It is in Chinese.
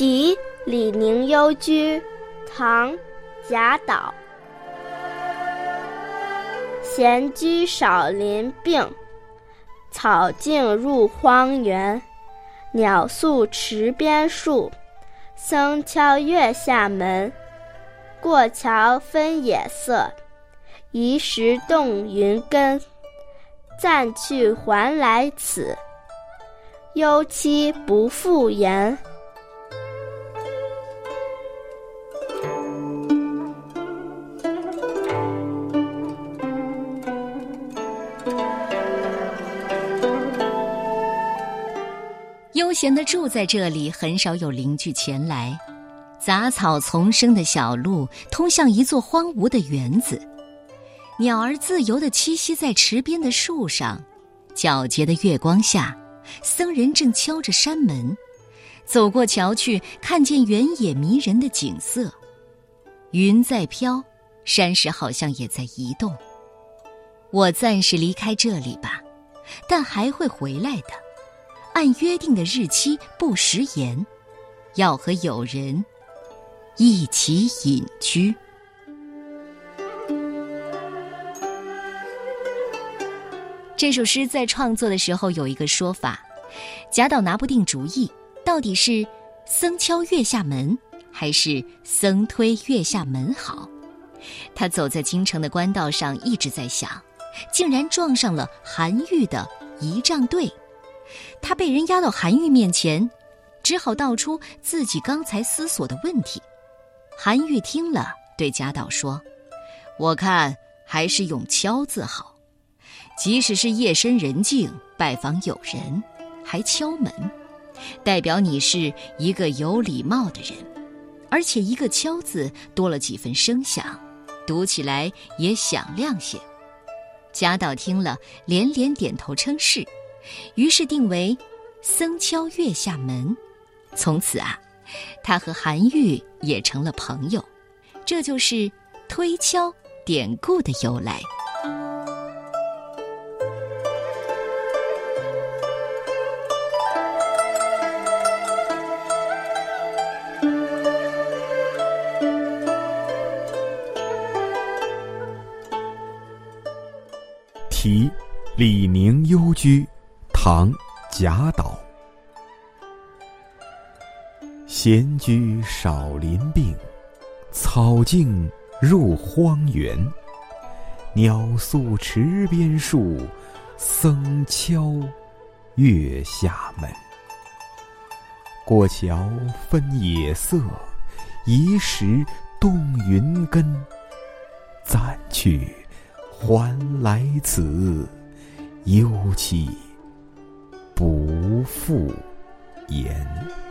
题李陵幽居，唐·贾岛。闲居少林病，草径入荒原。鸟宿池边树，僧敲月下门。过桥分野色，移石动云根。暂去还来此，忧期不复言。闲的住在这里，很少有邻居前来。杂草丛生的小路通向一座荒芜的园子。鸟儿自由地栖息在池边的树上，皎洁的月光下，僧人正敲着山门。走过桥去，看见原野迷人的景色。云在飘，山石好像也在移动。我暂时离开这里吧，但还会回来的。按约定的日期，不食言，要和友人一起隐居。这首诗在创作的时候有一个说法，贾岛拿不定主意，到底是僧敲月下门，还是僧推月下门好？他走在京城的官道上，一直在想，竟然撞上了韩愈的仪仗队。他被人押到韩愈面前，只好道出自己刚才思索的问题。韩愈听了，对贾岛说：“我看还是用敲字好。”即使是夜深人静拜访友人，还敲门，代表你是一个有礼貌的人，而且一个“敲”字多了几分声响，读起来也响亮些。贾岛听了，连连点头称是，于是定为“僧敲月下门”。从此啊，他和韩愈也成了朋友，这就是推敲典故的由来。题李宁幽居，唐·贾岛。闲居少林病，草径入荒原。鸟宿池边树，僧敲月下门。过桥分野色，移石动云根。暂去。还来此，幽栖不复言。